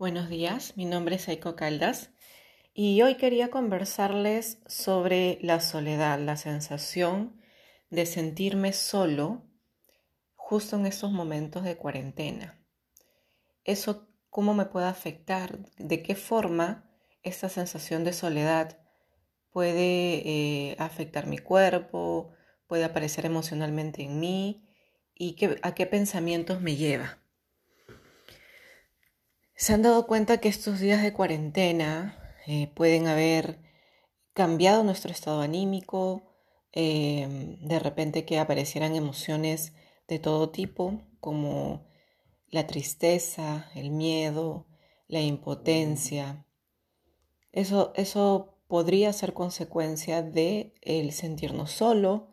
Buenos días, mi nombre es Aiko Caldas y hoy quería conversarles sobre la soledad, la sensación de sentirme solo justo en estos momentos de cuarentena. Eso, ¿cómo me puede afectar? ¿De qué forma esta sensación de soledad puede eh, afectar mi cuerpo, puede aparecer emocionalmente en mí y a qué pensamientos me lleva? ¿Se han dado cuenta que estos días de cuarentena eh, pueden haber cambiado nuestro estado anímico? Eh, de repente que aparecieran emociones de todo tipo, como la tristeza, el miedo, la impotencia. Eso, eso podría ser consecuencia de el sentirnos solo,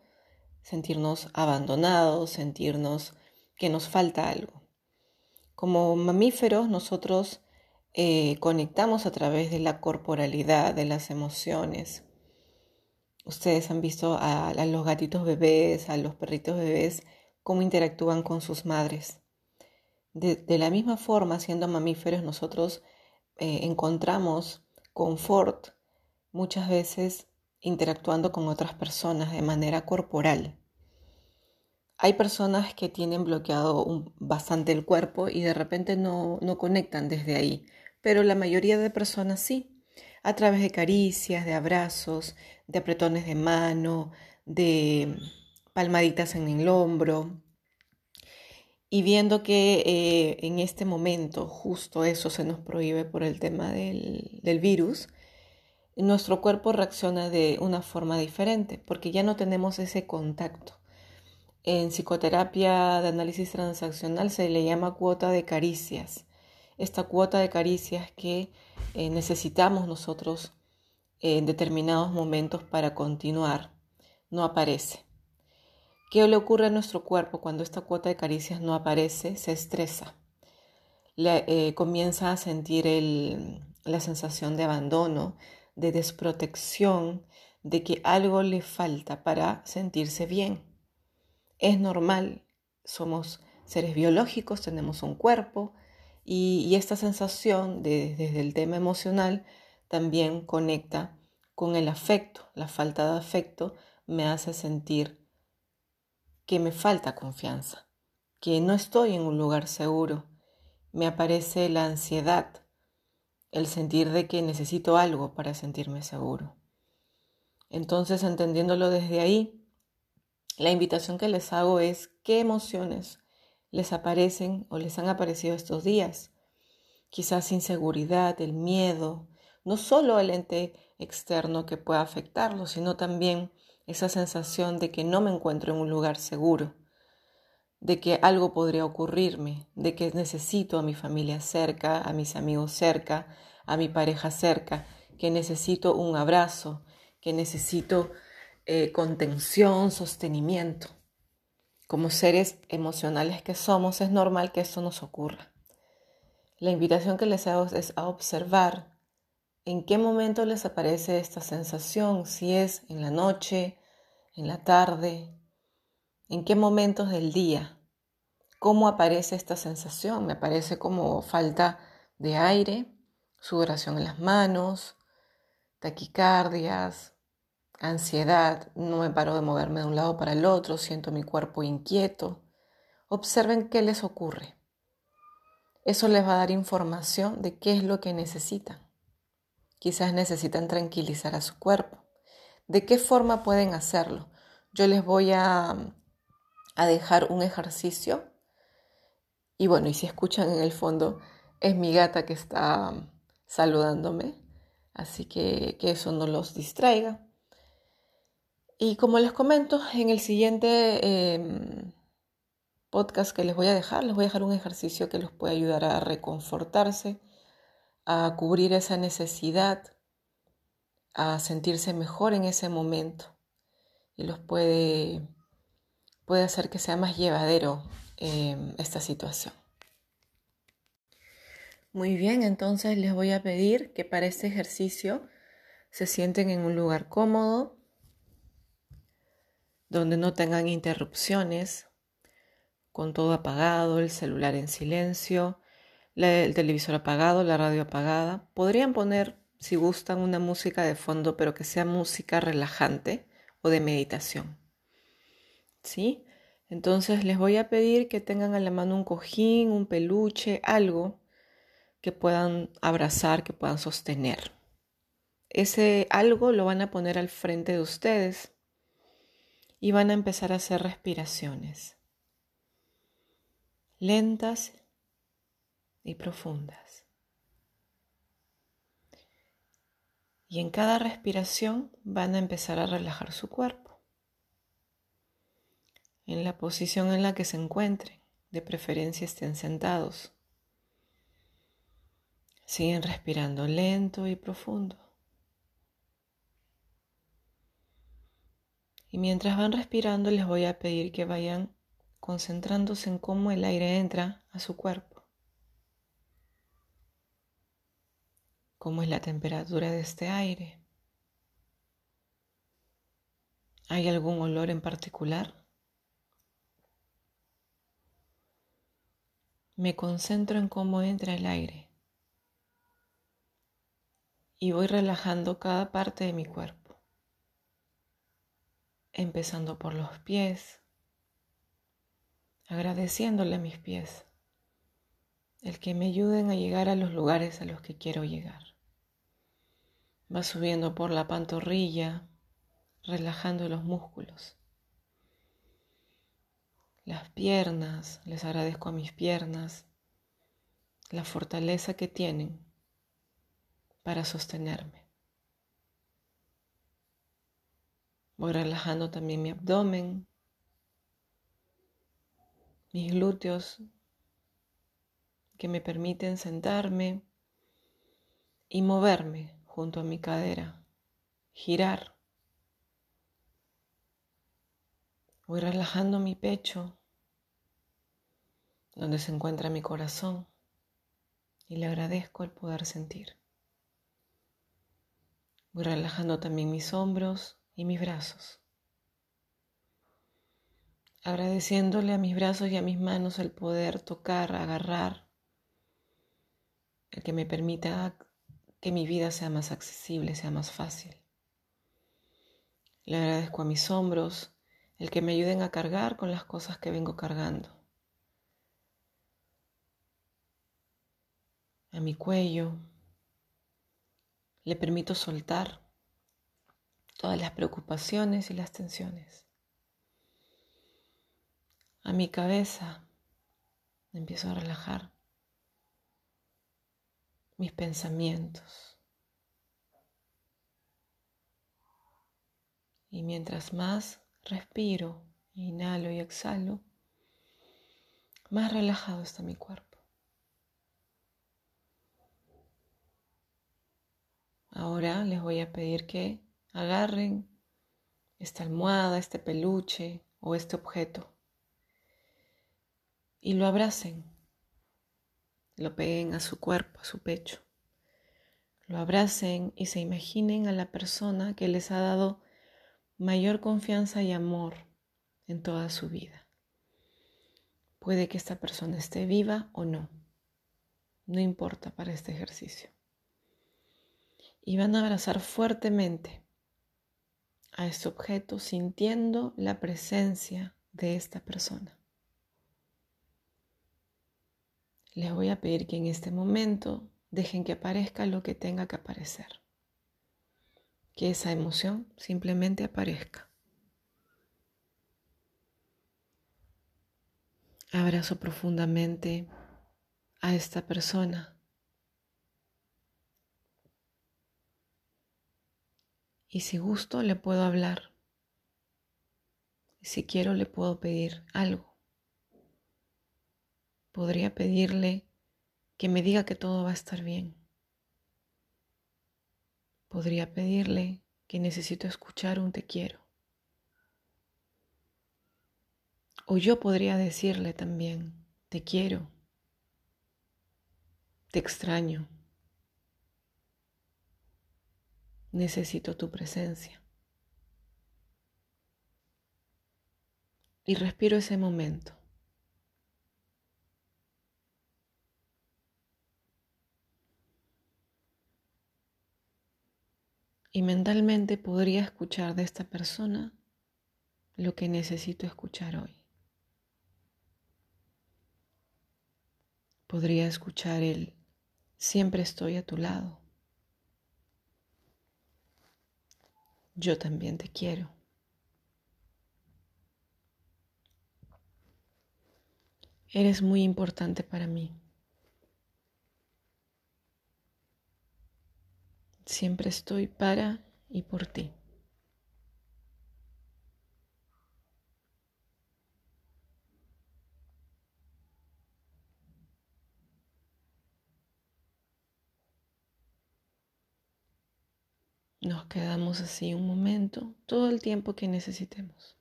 sentirnos abandonados, sentirnos que nos falta algo. Como mamíferos nosotros eh, conectamos a través de la corporalidad, de las emociones. Ustedes han visto a, los gatitos bebés, a los perritos bebés, cómo interactúan con sus madres. De, la misma forma, siendo mamíferos, nosotros eh, encontramos confort muchas veces interactuando con otras personas de manera corporal. Hay personas que tienen bloqueado bastante el cuerpo y de repente no, no conectan desde ahí, pero la mayoría de personas sí, a través de caricias, de abrazos, de apretones de mano, de palmaditas en el hombro. Y viendo que eh, en este momento justo eso se nos prohíbe por el tema del, del virus, nuestro cuerpo reacciona de una forma diferente porque ya no tenemos ese contacto. En psicoterapia de análisis transaccional se le llama cuota de caricias. Esta cuota de caricias que eh, necesitamos nosotros en determinados momentos para continuar no aparece. ¿Qué le ocurre a nuestro cuerpo cuando esta cuota de caricias no aparece? Se estresa. Eh, comienza a sentir la sensación de abandono, de desprotección, de que algo le falta para sentirse bien. Es normal, somos seres biológicos, tenemos un cuerpo y, esta sensación desde el tema emocional también conecta con el afecto. La falta de afecto me hace sentir que me falta confianza, que no estoy en un lugar seguro. Me aparece la ansiedad, el sentir de que necesito algo para sentirme seguro. Entonces, entendiéndolo desde ahí, la invitación que les hago es qué emociones les aparecen o les han aparecido estos días. Quizás inseguridad, el miedo, no solo el ente externo que pueda afectarlo, sino también esa sensación de que no me encuentro en un lugar seguro, de que algo podría ocurrirme, de que necesito a mi familia cerca, a mis amigos cerca, a mi pareja cerca, que necesito un abrazo, que necesito eh, contención, sostenimiento. Como seres emocionales que somos, es normal que esto nos ocurra. La invitación que les hago es a observar en qué momento les aparece esta sensación, si es en la noche, en la tarde, en qué momentos del día, cómo aparece esta sensación. Me aparece como falta de aire, sudoración en las manos, taquicardias, ansiedad, no me paro de moverme de un lado para el otro, siento mi cuerpo inquieto. Observen qué les ocurre. Eso les va a dar información de qué es lo que necesitan. Quizás necesitan tranquilizar a su cuerpo. ¿De qué forma pueden hacerlo? Yo les voy a, dejar un ejercicio. Y bueno, y si escuchan en el fondo, es mi gata que está saludándome. Así que que eso no los distraiga. Y como les comento, en el siguiente em, podcast que les voy a dejar, les voy a dejar un ejercicio que los puede ayudar a reconfortarse, a cubrir esa necesidad, a sentirse mejor en ese momento y los puede, puede hacer que sea más llevadero em, esta situación. Muy bien, entonces les voy a pedir que para este ejercicio se sienten en un lugar cómodo, donde no tengan interrupciones, con todo apagado, el celular en silencio, el televisor apagado, la radio apagada. Podrían poner, si gustan, una música de fondo, pero que sea música relajante o de meditación. ¿Sí? Entonces les voy a pedir que tengan a la mano un cojín, un peluche, algo que puedan abrazar, que puedan sostener. Ese algo lo van a poner al frente de ustedes y van a empezar a hacer respiraciones lentas y profundas. Y en cada respiración van a empezar a relajar su cuerpo. En la posición en la que se encuentren, de preferencia estén sentados. Siguen respirando lento y profundo. Y mientras van respirando les voy a pedir que vayan concentrándose en cómo el aire entra a su cuerpo. Cómo es la temperatura de este aire. ¿Hay algún olor en particular? Me concentro en cómo entra el aire y voy relajando cada parte de mi cuerpo, empezando por los pies, agradeciéndole a mis pies el que me ayuden a llegar a los lugares a los que quiero llegar. Va subiendo por la pantorrilla, relajando los músculos. Las piernas, les agradezco a mis piernas la fortaleza que tienen para sostenerme. Voy relajando también mi abdomen, mis glúteos que me permiten sentarme y moverme junto a mi cadera, girar. Voy relajando mi pecho, donde se encuentra mi corazón, y le agradezco el poder sentir. Voy relajando también mis hombros y mis brazos agradeciéndole a mis brazos y a mis manos el poder tocar, agarrar, el que me permita que mi vida sea más accesible, sea más fácil. Le agradezco a mis hombros el que me ayuden a cargar con las cosas que vengo cargando. A mi cuello le permito soltar todas las preocupaciones y las tensiones a mi cabeza. Empiezo a relajar mis pensamientos. Y mientras más respiro, inhalo y exhalo, más relajado está mi cuerpo. Ahora les voy a pedir que agarren esta almohada, este peluche o este objeto y lo abracen, lo peguen a su cuerpo, a su pecho, lo abracen y se imaginen a la persona que les ha dado mayor confianza y amor en toda su vida. Puede que esta persona esté viva o no, no importa para este ejercicio. Y van a abrazar fuertemente a este objeto sintiendo la presencia de esta persona. les voy a pedir que en este momento dejen que aparezca lo que tenga que aparecer. Que esa emoción simplemente aparezca. Abrazo profundamente a esta persona. Y si gusto le puedo hablar. Si quiero le puedo pedir algo podría pedirle que me diga que todo va a estar bien. Podría pedirle que necesito escuchar un te quiero. O yo podría decirle también, te quiero, te extraño, Necesito tu presencia. Y respiro ese momento. Y mentalmente podría escuchar de esta persona lo que necesito escuchar hoy. Podría escuchar el siempre estoy a tu lado. Yo también te quiero. Eres muy importante para mí. Siempre estoy para y por ti. Nos quedamos así un momento, todo el tiempo que necesitemos.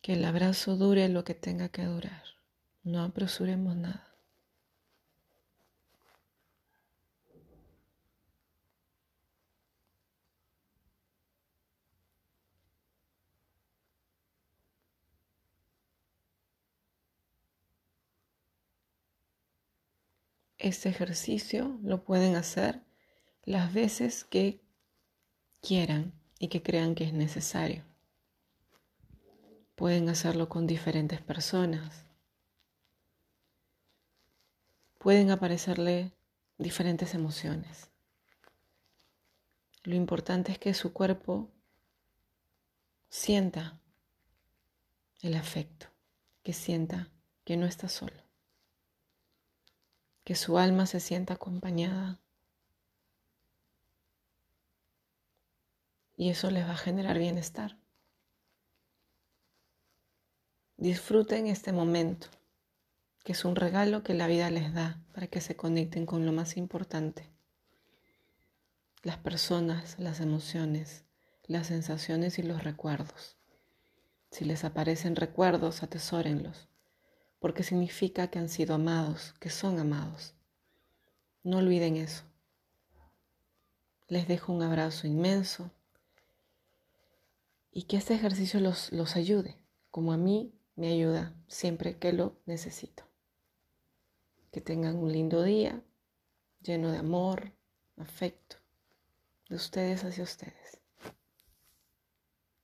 Que el abrazo dure lo que tenga que durar. No apresuremos nada. Este ejercicio lo pueden hacer las veces que quieran y que crean que es necesario. Pueden hacerlo con diferentes personas pueden aparecerle diferentes emociones. Lo importante es que su cuerpo sienta el afecto, que sienta que no está solo, que su alma se sienta acompañada y eso les va a generar bienestar. Disfruten este momento que es un regalo que la vida les da para que se conecten con lo más importante. Las personas, las emociones, las sensaciones y los recuerdos. Si les aparecen recuerdos, atesórenlos, porque significa que han sido amados, que son amados. No olviden eso. Les dejo un abrazo inmenso y que este ejercicio los, los ayude, como a mí me ayuda siempre que lo necesito. Que tengan un lindo día lleno de amor, afecto, de ustedes hacia ustedes.